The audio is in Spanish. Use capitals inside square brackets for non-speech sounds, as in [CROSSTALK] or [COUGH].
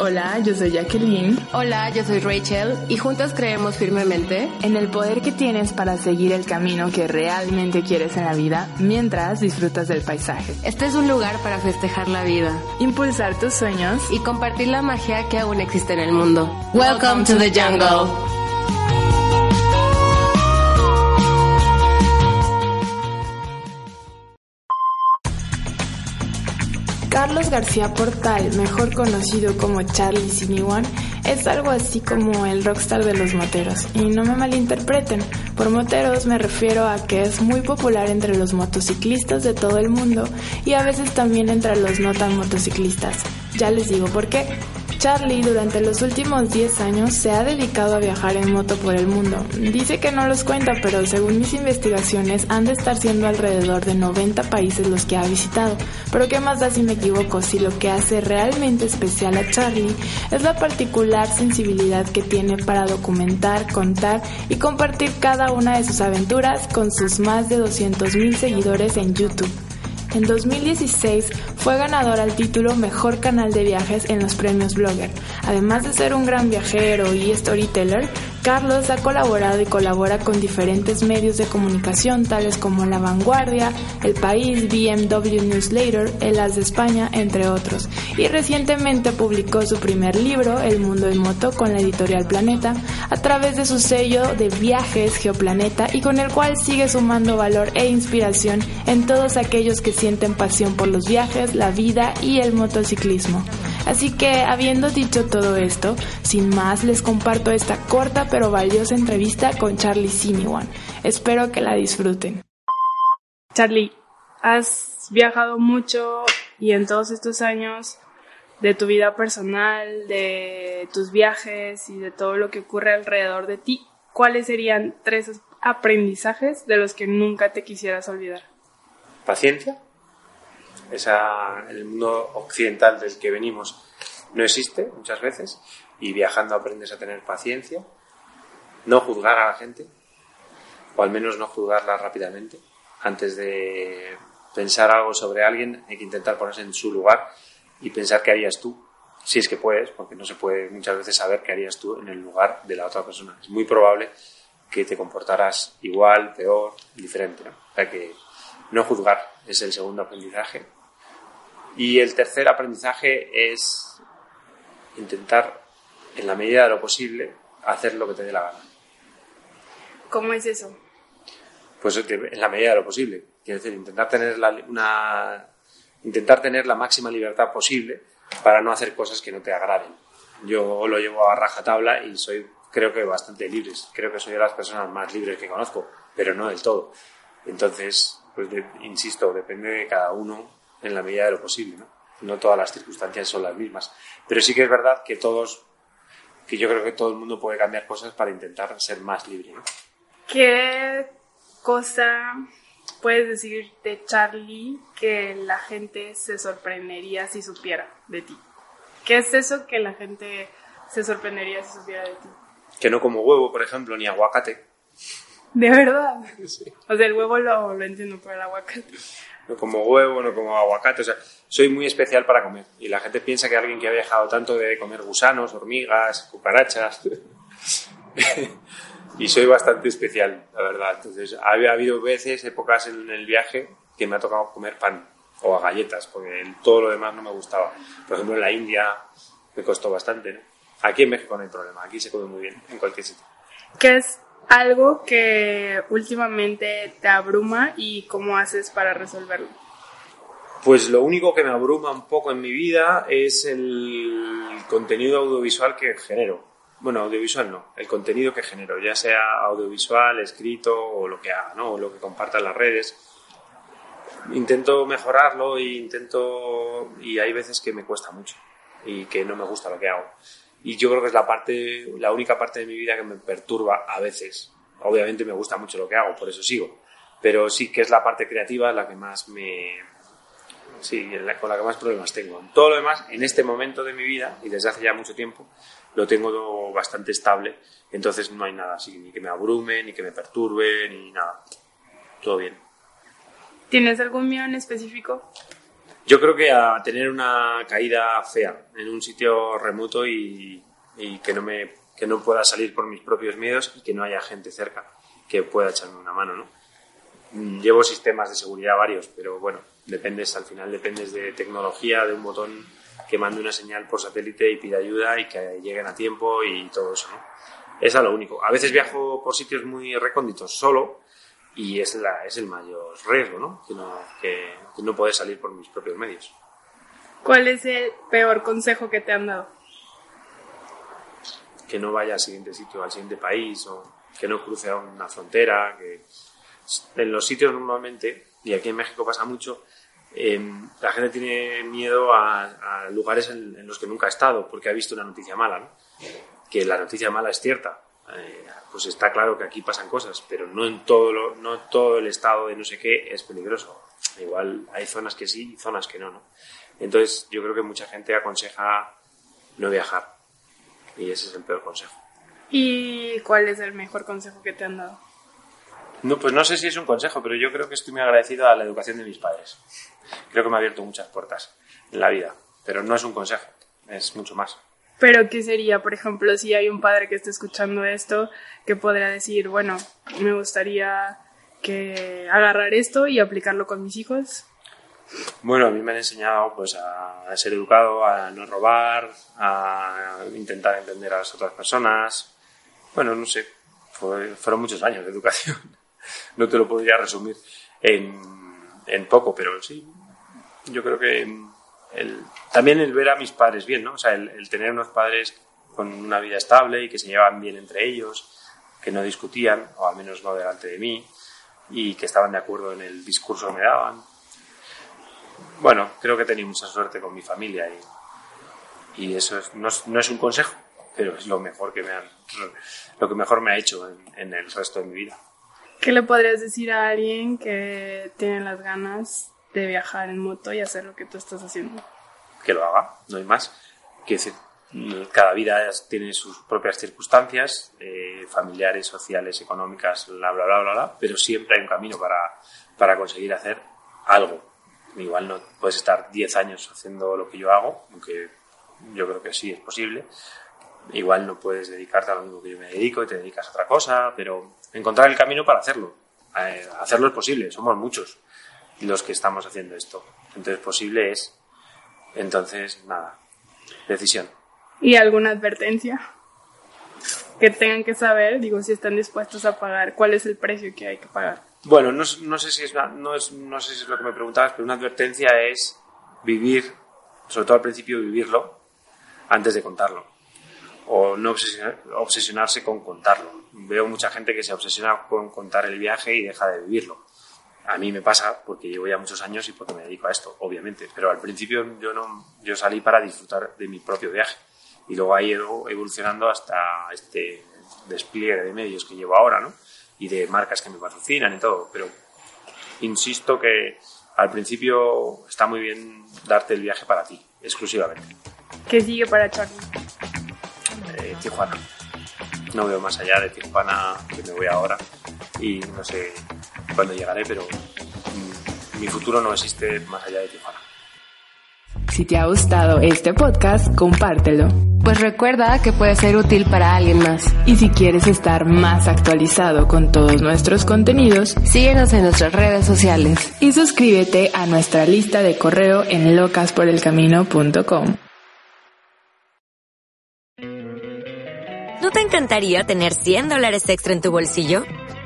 Hola, yo soy Jacqueline. Hola, yo soy Rachel y juntas creemos firmemente en el poder que tienes para seguir el camino que realmente quieres en la vida mientras disfrutas del paisaje. Este es un lugar para festejar la vida, impulsar tus sueños y compartir la magia que aún existe en el mundo. Welcome, to the jungle. Carlos García Portal, mejor conocido como Charlie Siniwan, es algo así como el rockstar de los moteros. Y no me malinterpreten, por moteros me refiero a que es muy popular entre los motociclistas de todo el mundo y a veces también entre los no tan motociclistas. Ya les digo por qué. Charlie durante los últimos 10 años se ha dedicado a viajar en moto por el mundo. Dice que no los cuenta, pero según mis investigaciones han de estar siendo alrededor de 90 países los que ha visitado. Pero qué más da si me equivoco, si lo que hace realmente especial a Charlie es la particular sensibilidad que tiene para documentar, contar y compartir cada una de sus aventuras con sus más de 200.000 seguidores en YouTube. En 2016 fue ganador al título Mejor Canal de Viajes en los premios Blogger. Además de ser un gran viajero y storyteller, Carlos ha colaborado y colabora con diferentes medios de comunicación tales como La Vanguardia, El País, BMW Newsletter, El As de España, entre otros. Y recientemente publicó su primer libro, El Mundo en Moto, con la editorial Planeta, a través de su sello de viajes Geoplaneta y con el cual sigue sumando valor e inspiración en todos aquellos que sienten pasión por los viajes, la vida y el motociclismo. Así que, habiendo dicho todo esto, sin más les comparto esta corta pero valiosa entrevista con Charlie Siniwan. Espero que la disfruten. Charlie, has viajado mucho y en todos estos años de tu vida personal, de tus viajes y de todo lo que ocurre alrededor de ti, ¿cuáles serían tres aprendizajes de los que nunca te quisieras olvidar? Paciencia, esa, el mundo occidental del que venimos no existe muchas veces y viajando aprendes a tener paciencia, no juzgar a la gente, o al menos no juzgarla rápidamente. Antes de pensar algo sobre alguien hay que intentar ponerse en su lugar y pensar qué harías tú, si es que puedes, porque no se puede muchas veces saber qué harías tú en el lugar de la otra persona. Es muy probable que te comportarás igual, peor, diferente. O sea que no juzgar es el segundo aprendizaje y el tercer aprendizaje es intentar, en la medida de lo posible, hacer lo que te dé la gana. ¿Cómo es eso? Pues en la medida de lo posible. Quiero decir, intentar tener la, una, intentar tener la máxima libertad posible para no hacer cosas que no te agraden. Yo lo llevo a rajatabla y soy, creo que bastante libre. Creo que soy de las personas más libres que conozco, pero no del todo. Entonces, pues insisto, depende de cada uno en la medida de lo posible, ¿no? No todas las circunstancias son las mismas. Pero sí que es verdad que todos, que yo creo que todo el mundo puede cambiar cosas para intentar ser más libre, ¿no? ¿Qué cosa puedes decir de Charlie que la gente se sorprendería si supiera de ti? ¿Qué es eso que la gente se sorprendería si supiera de ti? Que no como huevo, por ejemplo, ni aguacate. ¿De verdad? [LAUGHS] Sí. O sea, el huevo lo, lo entiendo, pero el aguacate no como huevo, no como aguacate, o sea, soy muy especial para comer. Y la gente piensa que alguien que ha viajado tanto debe comer gusanos, hormigas, cucarachas. [LAUGHS] y soy bastante especial, la verdad. Entonces, ha, habido veces, épocas en el viaje, que me ha tocado comer pan o a galletas, porque todo lo demás no me gustaba. Por ejemplo, en la India me costó bastante, ¿no? Aquí en México no hay problema, aquí se come muy bien, en cualquier sitio. ¿Qué es algo que últimamente te abruma y cómo haces para resolverlo? Pues lo único que me abruma un poco en mi vida es el contenido audiovisual que genero. Bueno, audiovisual no, el contenido que genero, ya sea audiovisual, escrito o lo que haga, ¿no? O lo que comparta en las redes. intento mejorarlo e intento y hay veces que me cuesta mucho y que no me gusta lo que hago y yo creo que es la parte la única parte de mi vida que me perturba a veces. Obviamente me gusta mucho lo que hago por eso sigo. Pero sí que es la parte creativa la que más me sí con la que más problemas tengo. Todo lo demás en este momento de mi vida y desde hace ya mucho tiempo lo tengo bastante estable. Entonces no hay nada así ni que me abrume ni que me perturbe ni nada. Todo bien. ¿Tienes algún miedo en específico? Yo creo que a tener una caída fea en un sitio remoto y, que, no me, que no pueda salir por mis propios miedos y que no haya gente cerca que pueda echarme una mano, ¿no? Mm, llevo sistemas de seguridad varios, pero bueno, dependes, al final dependes de tecnología, de un botón que mande una señal por satélite y pida ayuda y que lleguen a tiempo y todo eso, ¿no? Es lo único. A veces viajo por sitios muy recónditos solo, y es, la, es el mayor riesgo, ¿no? Que, ¿no? que, no puedes salir por mis propios medios. ¿Cuál es el peor consejo que te han dado? Que no vaya al siguiente sitio, al siguiente país, o que no cruce a una frontera, que en los sitios normalmente, y aquí en México pasa mucho, em, la gente tiene miedo a, lugares en, los que nunca ha estado porque ha visto una noticia mala, ¿no? Que la noticia mala es cierta, eh, pues está claro que aquí pasan cosas, pero no en todo, lo, no todo el estado de no sé qué es peligroso. Igual hay zonas que sí y zonas que no, ¿no? Entonces yo creo que mucha gente aconseja no viajar y ese es el peor consejo. ¿Y cuál es el mejor consejo que te han dado? No, pues no sé si es un consejo, pero yo creo que estoy muy agradecido a la educación de mis padres. Creo que me ha abierto muchas puertas en la vida, pero no es un consejo, es mucho más. Pero ¿qué sería, por ejemplo, si hay un padre que esté escuchando esto, que podría decir, bueno, me gustaría que agarrar esto y aplicarlo con mis hijos? Bueno, a mí me han enseñado pues a, ser educado, a no robar, a intentar entender a las otras personas. Bueno, no sé, fueron muchos años de educación. [LAUGHS] No te lo podría resumir en poco, pero sí, yo creo que también el ver a mis padres bien, ¿no? O sea, el, tener unos padres con una vida estable y que se llevaban bien entre ellos, que no discutían, o al menos no delante de mí, y que estaban de acuerdo en el discurso que me daban. Bueno, creo que he tenido mucha suerte con mi familia y, eso no, es, un consejo, pero es lo mejor que me han, lo que mejor me ha hecho en el resto de mi vida. ¿Qué le podrías decir a alguien que tiene las ganas de viajar en moto y hacer lo que tú estás haciendo. Que lo haga, no hay más. Decir, cada vida tiene sus propias circunstancias, eh, familiares, sociales, económicas, bla, bla, bla, bla, bla, pero siempre hay un camino para, para conseguir hacer algo. Igual no puedes estar 10 años haciendo lo que yo hago, aunque yo creo que sí es posible. Igual no puedes dedicarte a lo mismo que yo me dedico y te dedicas a otra cosa, pero encontrar el camino para hacerlo. Eh, hacerlo es posible, somos muchos los que estamos haciendo esto. Entonces, posible es. Entonces, nada, decisión. ¿Y alguna advertencia? Que tengan que saber, digo, si están dispuestos a pagar, cuál es el precio que hay que pagar. Bueno, no, no sé, si es, no, es, no sé si es lo que me preguntabas, pero una advertencia es vivir, sobre todo al principio, vivirlo antes de contarlo. O no obsesionarse con contarlo. Veo mucha gente que se obsesiona con contar el viaje y deja de vivirlo a mí me pasa porque llevo ya muchos años y porque me dedico a esto, obviamente. Pero al principio yo no, yo salí para disfrutar de mi propio viaje y luego ha ido evolucionando hasta este despliegue de medios que llevo ahora, ¿no? Y de marcas que me patrocinan y todo. Pero insisto que al principio está muy bien darte el viaje para ti, exclusivamente. ¿Qué sigue para Charlie? Eh, Tijuana. No veo más allá de Tijuana que me voy ahora y no sé cuándo llegaré, pero mi futuro no existe más allá de Tijuana. Si te ha gustado este podcast, compártelo. Pues recuerda que puede ser útil para alguien más. Y si quieres estar más actualizado con todos nuestros contenidos, síguenos en nuestras redes sociales. Y suscríbete a nuestra lista de correo en locasporelcamino.com. ¿No te encantaría tener 100 dólares extra en tu bolsillo?